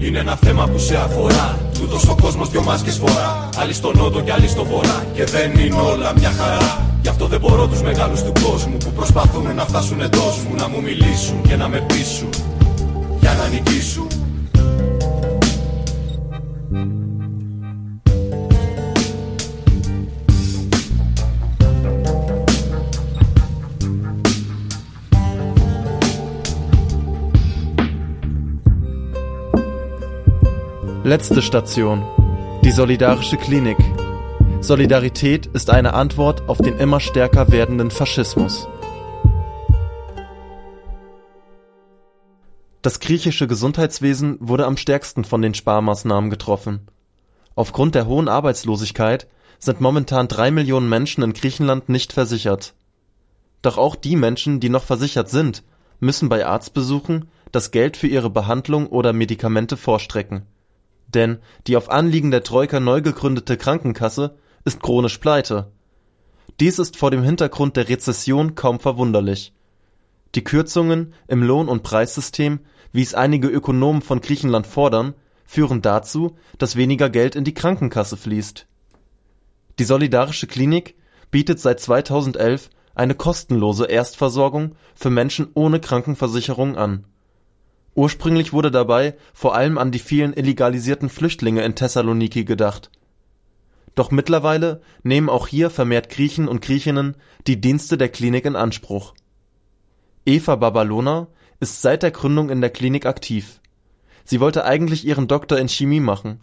Είναι ένα θέμα που σε αφορά. Τούτος ο κόσμος δυο μάσκες φορά. Άλλοι στο νότο και άλλοι στο βορρά. Και δεν είναι όλα μια χαρά. Γι' αυτό δεν μπορώ τους μεγάλους του κόσμου που προσπαθούν να φτάσουν εντός μου. Να μου μιλήσουν και να με πείσουν. Για να νικήσουν. Letzte Station. Die Solidarische Klinik. Solidarität ist eine Antwort auf den immer stärker werdenden Faschismus. Das griechische Gesundheitswesen wurde am stärksten von den Sparmaßnahmen getroffen. Aufgrund der hohen Arbeitslosigkeit sind momentan drei Millionen Menschen in Griechenland nicht versichert. Doch auch die Menschen, die noch versichert sind, müssen bei Arztbesuchen das Geld für ihre Behandlung oder Medikamente vorstrecken denn die auf Anliegen der Troika neu gegründete Krankenkasse ist chronisch pleite. Dies ist vor dem Hintergrund der Rezession kaum verwunderlich. Die Kürzungen im Lohn- und Preissystem, wie es einige Ökonomen von Griechenland fordern, führen dazu, dass weniger Geld in die Krankenkasse fließt. Die Solidarische Klinik bietet seit 2011 eine kostenlose Erstversorgung für Menschen ohne Krankenversicherung an Ursprünglich wurde dabei vor allem an die vielen illegalisierten Flüchtlinge in Thessaloniki gedacht. Doch mittlerweile nehmen auch hier vermehrt Griechen und Griechinnen die Dienste der Klinik in Anspruch. Eva Babalona ist seit der Gründung in der Klinik aktiv. Sie wollte eigentlich ihren Doktor in Chemie machen,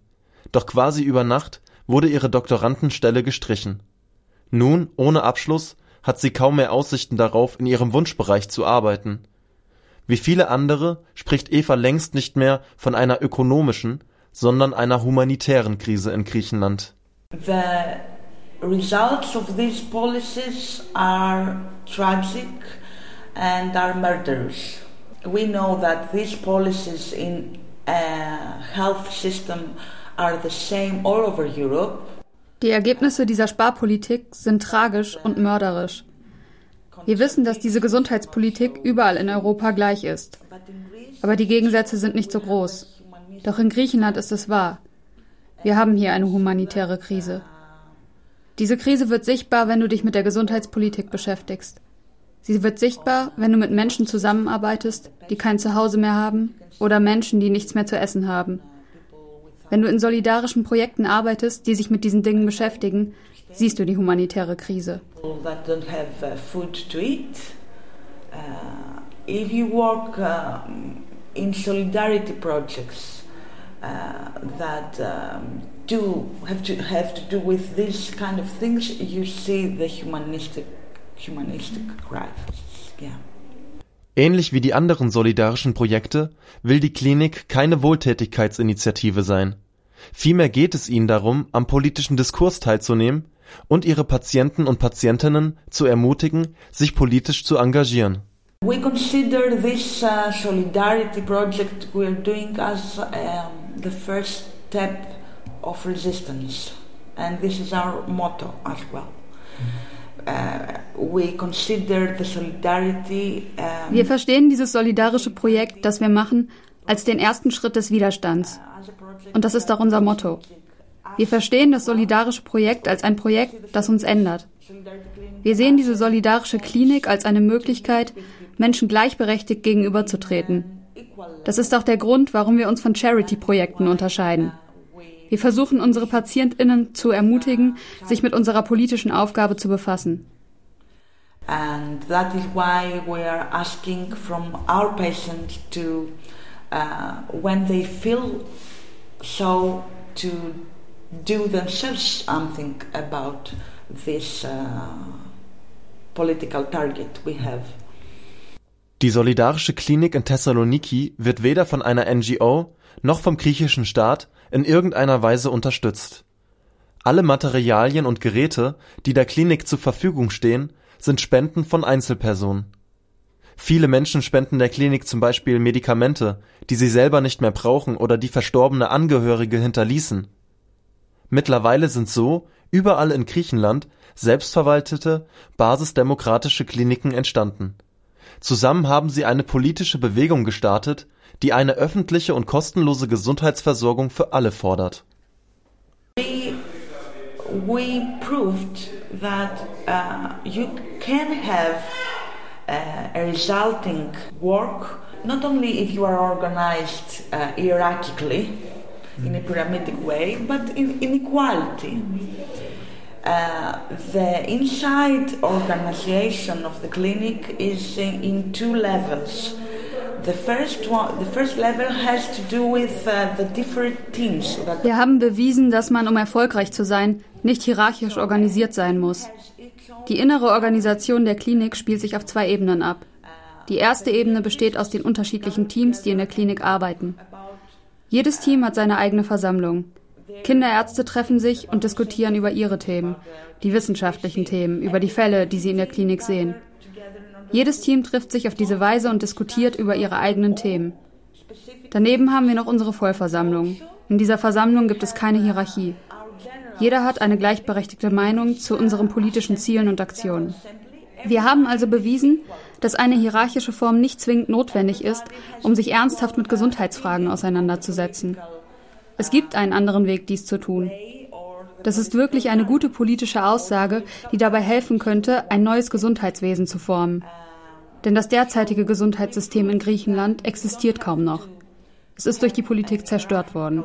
doch quasi über Nacht wurde ihre Doktorandenstelle gestrichen. Nun, ohne Abschluss, hat sie kaum mehr Aussichten darauf, in ihrem Wunschbereich zu arbeiten wie viele andere spricht Eva längst nicht mehr von einer ökonomischen, sondern einer humanitären Krise in Griechenland. The results of these policies are tragic and are murderous. We know that these policies in a health system are the same all over Europe. Die Ergebnisse dieser Sparpolitik sind tragisch und mörderisch. Wir wissen, dass diese Gesundheitspolitik überall in Europa gleich ist. Aber die Gegensätze sind nicht so groß. Doch in Griechenland ist es wahr. Wir haben hier eine humanitäre Krise. Diese Krise wird sichtbar, wenn du dich mit der Gesundheitspolitik beschäftigst. Sie wird sichtbar, wenn du mit Menschen zusammenarbeitest, die kein Zuhause mehr haben oder Menschen, die nichts mehr zu essen haben. Wenn du in solidarischen Projekten arbeitest, die sich mit diesen Dingen beschäftigen, siehst du die humanitäre Krise. If you work uh, in solidarity projects uh, that um, do have to have to do with these kind of things, you see the humanistic humanistic crisis. Yeah. Ähnlich wie die anderen solidarischen Projekte will die Klinik keine Wohltätigkeitsinitiative sein. Vielmehr geht es ihnen darum, am politischen Diskurs teilzunehmen und ihre Patienten und Patientinnen zu ermutigen, sich politisch zu engagieren. We consider this uh, solidarity project we're doing as um, the first step of resistance, and this is our motto as well. Uh, we consider the solidarity, um, wir verstehen dieses solidarische Projekt, das wir machen, als den ersten Schritt des Widerstands. Und das ist auch unser Motto. Wir verstehen das solidarische Projekt als ein Projekt, das uns ändert. Wir sehen diese solidarische Klinik als eine Möglichkeit, Menschen gleichberechtigt gegenüberzutreten. Das ist auch der Grund, warum wir uns von Charity-Projekten unterscheiden. Wir versuchen unsere Patientinnen zu ermutigen, sich mit unserer politischen Aufgabe zu befassen. And that is why we are asking from our patients to, uh, when they feel so, to do themselves something about this uh, political target we have. Die Solidarische Klinik in Thessaloniki wird weder von einer NGO noch vom griechischen Staat in irgendeiner Weise unterstützt. Alle Materialien und Geräte, die der Klinik zur Verfügung stehen, sind Spenden von Einzelpersonen. Viele Menschen spenden der Klinik zum Beispiel Medikamente, die sie selber nicht mehr brauchen oder die verstorbene Angehörige hinterließen. Mittlerweile sind so überall in Griechenland selbstverwaltete, basisdemokratische Kliniken entstanden. Zusammen haben sie eine politische Bewegung gestartet, die eine öffentliche und kostenlose Gesundheitsversorgung für alle fordert. We, we proved that uh, you can have uh, a resulting work not only if you are organized uh, hierarchically in a pyramidic way, but in, in equality. Uh, the inside organization of the clinic is in, in two levels. Uh. Wir haben bewiesen, dass man, um erfolgreich zu sein, nicht hierarchisch organisiert sein muss. Die innere Organisation der Klinik spielt sich auf zwei Ebenen ab. Die erste Ebene besteht aus den unterschiedlichen Teams, die in der Klinik arbeiten. Jedes Team hat seine eigene Versammlung. Kinderärzte treffen sich und diskutieren über ihre Themen, die wissenschaftlichen Themen, über die Fälle, die sie in der Klinik sehen. Jedes Team trifft sich auf diese Weise und diskutiert über ihre eigenen Themen. Daneben haben wir noch unsere Vollversammlung. In dieser Versammlung gibt es keine Hierarchie. Jeder hat eine gleichberechtigte Meinung zu unseren politischen Zielen und Aktionen. Wir haben also bewiesen, dass eine hierarchische Form nicht zwingend notwendig ist, um sich ernsthaft mit Gesundheitsfragen auseinanderzusetzen. Es gibt einen anderen Weg, dies zu tun. Das ist wirklich eine gute politische Aussage, die dabei helfen könnte, ein neues Gesundheitswesen zu formen. Denn das derzeitige Gesundheitssystem in Griechenland existiert kaum noch. Es ist durch die Politik zerstört worden.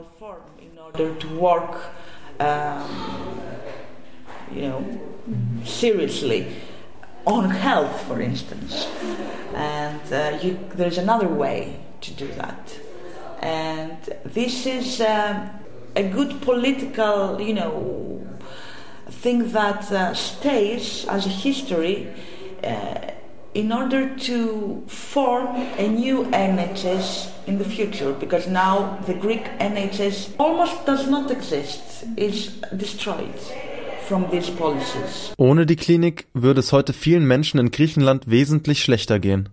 seriously on health, for instance. And uh, you, there's another way to do that. And this is uh, a good political, you know, thing that uh, stays as a history uh, in order to form a new NHS in the future because now the Greek NHS almost does not exist, is destroyed. Ohne die Klinik würde es heute vielen Menschen in Griechenland wesentlich schlechter gehen.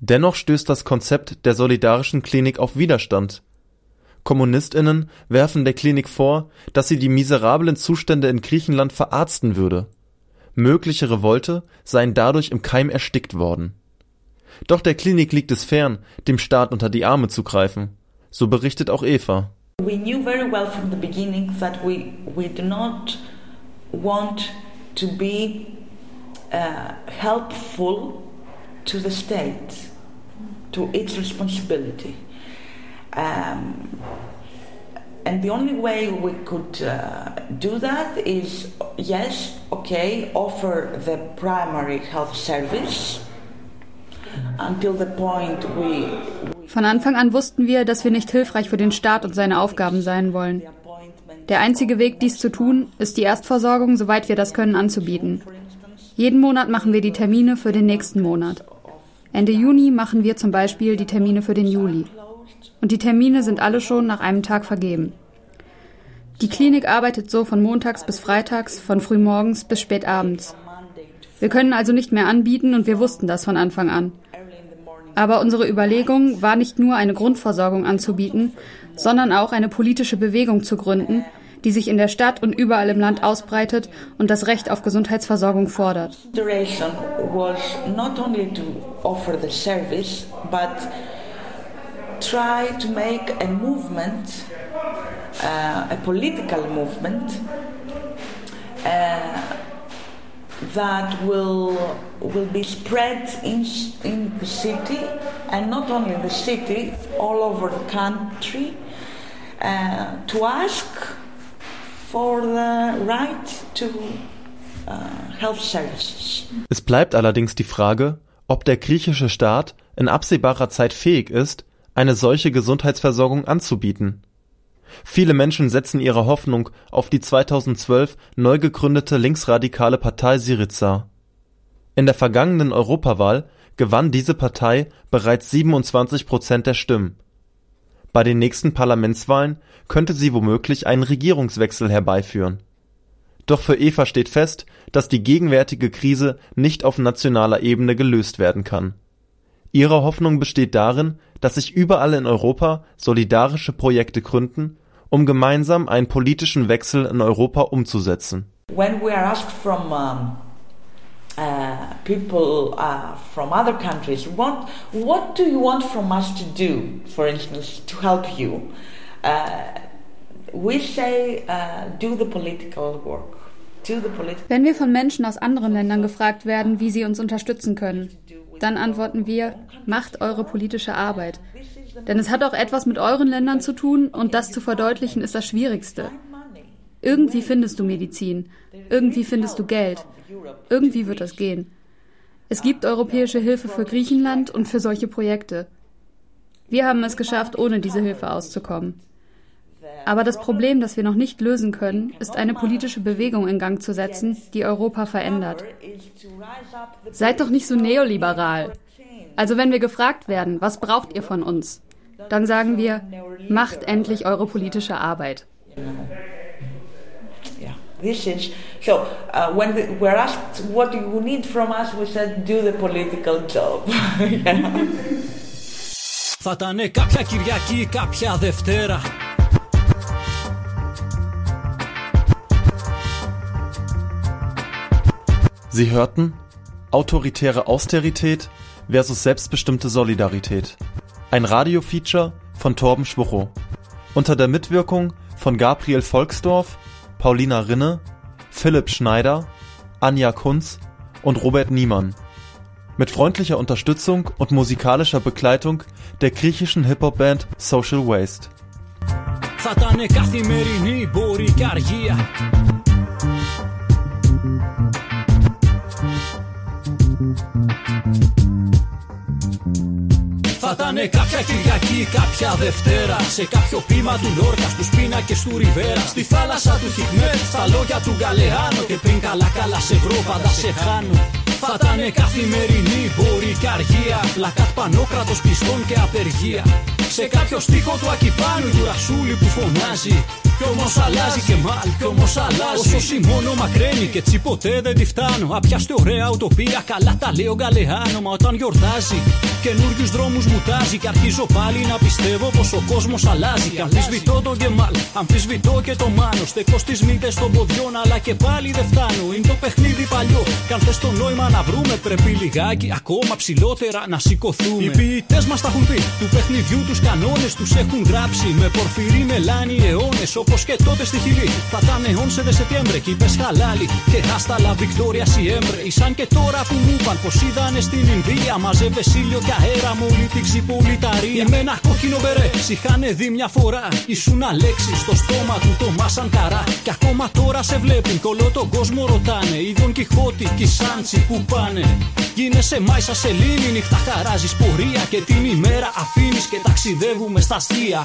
Dennoch stößt das Konzept der solidarischen Klinik auf Widerstand. Kommunistinnen werfen der Klinik vor, dass sie die miserablen Zustände in Griechenland verarzten würde. Mögliche Revolte seien dadurch im Keim erstickt worden. Doch der Klinik liegt es fern, dem Staat unter die Arme zu greifen. So berichtet auch Eva. We knew very well from the beginning that we, we do not want to be uh, helpful to the state, to its responsibility. Um, and the only way we could uh, do that is yes, okay, offer the primary health service until the point we. Von Anfang an wussten wir, dass wir nicht hilfreich für den Staat und seine Aufgaben sein wollen. Der einzige Weg, dies zu tun, ist die Erstversorgung, soweit wir das können, anzubieten. Jeden Monat machen wir die Termine für den nächsten Monat. Ende Juni machen wir zum Beispiel die Termine für den Juli. Und die Termine sind alle schon nach einem Tag vergeben. Die Klinik arbeitet so von montags bis freitags, von frühmorgens bis spätabends. Wir können also nicht mehr anbieten und wir wussten das von Anfang an. Aber unsere Überlegung war nicht nur eine Grundversorgung anzubieten, sondern auch eine politische Bewegung zu gründen, die sich in der Stadt und überall im Land ausbreitet und das Recht auf Gesundheitsversorgung fordert. try to make a movement, uh, a political movement, uh, that will will be spread in in the city and not only the city, all over the country, uh, to ask for the right to uh, health services. Es bleibt allerdings die Frage, ob der griechische Staat in absehbarer Zeit fähig ist, eine solche Gesundheitsversorgung anzubieten. Viele Menschen setzen ihre Hoffnung auf die 2012 neu gegründete linksradikale Partei Syriza. In der vergangenen Europawahl gewann diese Partei bereits 27 Prozent der Stimmen bei den nächsten Parlamentswahlen könnte sie womöglich einen Regierungswechsel herbeiführen. Doch für Eva steht fest, dass die gegenwärtige Krise nicht auf nationaler Ebene gelöst werden kann. Ihre Hoffnung besteht darin, dass sich überall in Europa solidarische Projekte gründen, um gemeinsam einen politischen Wechsel in Europa umzusetzen. When we are asked from um, uh, people uh, from other countries want what do you want from us to do for instance to help you uh, uh, Wenn wir von Menschen aus anderen Ländern gefragt werden, wie sie uns unterstützen können, dann antworten wir, macht eure politische Arbeit. Denn es hat auch etwas mit euren Ländern zu tun und das zu verdeutlichen ist das Schwierigste. Irgendwie findest du Medizin, irgendwie findest du Geld, irgendwie wird das gehen. Es gibt europäische Hilfe für Griechenland und für solche Projekte. Wir haben es geschafft, ohne diese Hilfe auszukommen. Aber das Problem, das wir noch nicht lösen können, ist eine politische Bewegung in Gang zu setzen, die Europa verändert. Seid doch nicht so neoliberal. Also wenn wir gefragt werden, was braucht ihr von uns, dann sagen wir, macht endlich eure politische Arbeit. This is so. Uh, when we were asked what do you need from us, we said do the political job. Θα ήταν κάποια Κυριακή, κάποια Δευτέρα. Sie hörten Autoritäre Austerität versus selbstbestimmte Solidarität. Ein Radiofeature von Torben Schwuchow. Unter der Mitwirkung von Gabriel Volksdorf Paulina Rinne, Philipp Schneider, Anja Kunz und Robert Niemann. Mit freundlicher Unterstützung und musikalischer Begleitung der griechischen Hip-Hop-Band Social Waste. Θα ήταν καθημερινή μπορεί και αργία Θα ήταν κάποια Κυριακή, κάποια Δευτέρα. Σε κάποιο πείμα του Λόρκα, στου πίνακε του Ριβέρα. Στη θάλασσα του Χικμέτ, στα λόγια του Γκαλεάνο. Και πριν καλά καλά σε βρω, πάντα σε χάνω. Θα ήταν καθημερινή, μπορεί και αργία. Πλακάτ πανόκρατος πιστών και απεργία. Σε κάποιο στίχο του Ακυπάνου του Ρασούλη που φωνάζει κι όμως αλλάζει και μάλ, κι όμως αλλάζει. Όσο σημώνω μακραίνει και έτσι ποτέ δεν τη φτάνω. Απιάστε ωραία ουτοπία, καλά τα λέω γκαλεάνο. Μα όταν γιορτάζει, καινούριους δρόμους μου τάζει. Και αρχίζω πάλι να πιστεύω πως ο κόσμος αλλάζει. Και αμφισβητώ τον Γκεμάλ, αμφισβητώ και το μάνο. Στεκώ στι μύτες των ποδιών, αλλά και πάλι δεν φτάνω. Είναι το παιχνίδι παλιό. Κι αν θες το νόημα να βρούμε, πρέπει λιγάκι ακόμα ψηλότερα να σηκωθούμε. Οι ποιητές μας τα έχουν πει, του παιχνιδιού τους κανόνες τους έχουν γράψει. Με πορφυρί μελάνι αιώνες Όπως και τότε στη Χιλή. Θα ήταν 11 de septiembre και είπες χαλάλι. Και hasta la victoria siempre. Σαν και τώρα που μου είπαν πως είδανε στην Ινδία. Μαζεύε ήλιο και αέρα μου όλη την ξυπολιταρία. Με ένα κόκκινο μπερέ. Είχαν δει μια φορά. Ήσουν αλέξης στο στόμα του το μάσαν καρά. Και ακόμα τώρα σε βλέπουν. Κι όλο τον κόσμο ρωτάνε. Η Δον Κιχώτη και η Σάντσι που πάνε. Γίνεσαι μάισα σελήνη. Νύχτα χαράζεις πορεία. Και την ημέρα αφήνεις και ταξιδεύουμε στα αστεία.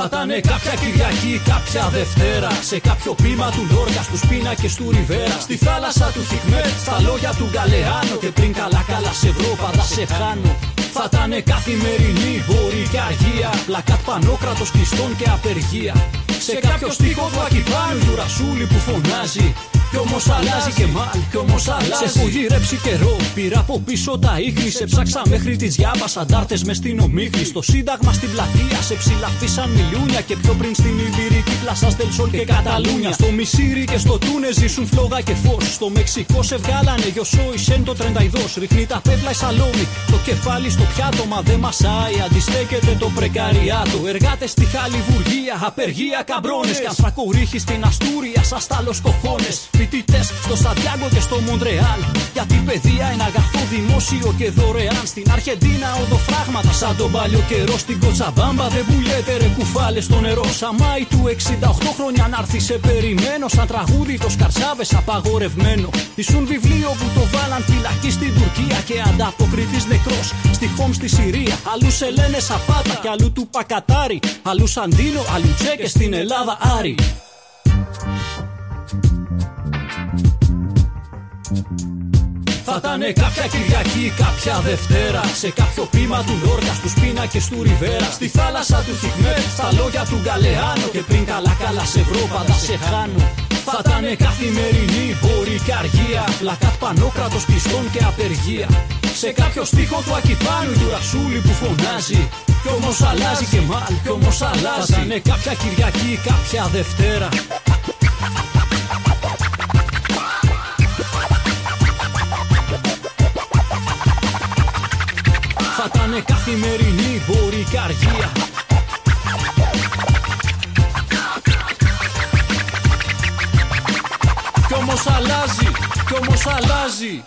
Θα ήταν κάποια Κυριακή, κάποια Δευτέρα. Σε κάποιο πείμα του Λόρκα, στους πίνακες του Ριβέρα. Στη θάλασσα του Χικμέτ, στα λόγια του Γκαλεάνο. Και πριν καλά καλά σε βρω, πάντα σε χάνω. Θα ήταν καθημερινή, μπορεί και αργία. Πλακάτ πανόκρατος κλειστών και απεργία. Σε κάποιο στίχο του Ακυπάνου του Ρασούλη που φωνάζει. Κι όμως αλλάζει και μάλ, κι όμως αλλάζει. Σε έχω γυρέψει καιρό, πήρα από πίσω τα ίχνη. Σε ψάξα μέχρι τις διάβασα ντάρτε μες στην ομίχνη. Στο Σύνταγμα στην πλατεία σε ψηλαφίσαν μιλούνια. Και πιο πριν στην Ιβυρική πλασά Στελσόλ και Καταλούνια. Στο Μισήρι και στο Τούνε ζήσουν φλόγα και φως. Στο Μεξικό σε βγάλανε γιοσό η Σεν το τρενταϊδός. Ρίχνει τα πέπλα η σαλόμη. Το κεφάλι στο πιάτο, μα δεν μασάει. Αντιστέκεται το πρεκαριάτο. Εργάτες στη Χαλιβουργία, απεργία καμπρόνες. Κι αν στην Αστούρια, σα τάλο κοχώνες φοιτητές στο Σαντιάγκο και στο Μοντρεάλ. Γιατί παιδεία είναι αγαθό δημόσιο και δωρεάν. Στην Αρχεντίνα οδοφράγματα σαν τον παλιό καιρό. Στην Κοτσαμπάμπα δεν πουλιέται ρε κουφάλες στο νερό. Σαμάι του 68 χρόνια να έρθει σε περιμένω. Σαν τραγούδι το σκαρσάβες απαγορευμένο. Ήσουν βιβλίο που το βάλαν φυλακή στην Τουρκία και ανταποκριτής νεκρός. Στη Χόμ στη Συρία. Αλλού σε λένε Σαπάτα και αλλού του Πακατάρι. Αλλού Σαντίνο, αλλού Τσέκε στην Ελλάδα Άρη. Θα ήταν κάποια Κυριακή, κάποια Δευτέρα. Σε κάποιο πείμα του Λόρκα, στους πίνακε του Ριβέρα. Στη θάλασσα του Χικμέτ, στα λόγια του Γκαλεάνο. Και πριν καλά καλά σε βρω, πάντα σε χάνω. Θα ήταν καθημερινή, μπορεί και αργία. Πλακάτ πανόκρατος κλειστών και απεργία. Σε κάποιο στίχο του Ακυπάνου του Ρασούλη που φωνάζει. Κι όμως αλλάζει και μάλ, κι όμως αλλάζει. Θα ήταν κάποια Κυριακή, κάποια Δευτέρα. Θα ήταν καθημερινή μπορεί καργία Κι όμως αλλάζει, κι όμως αλλάζει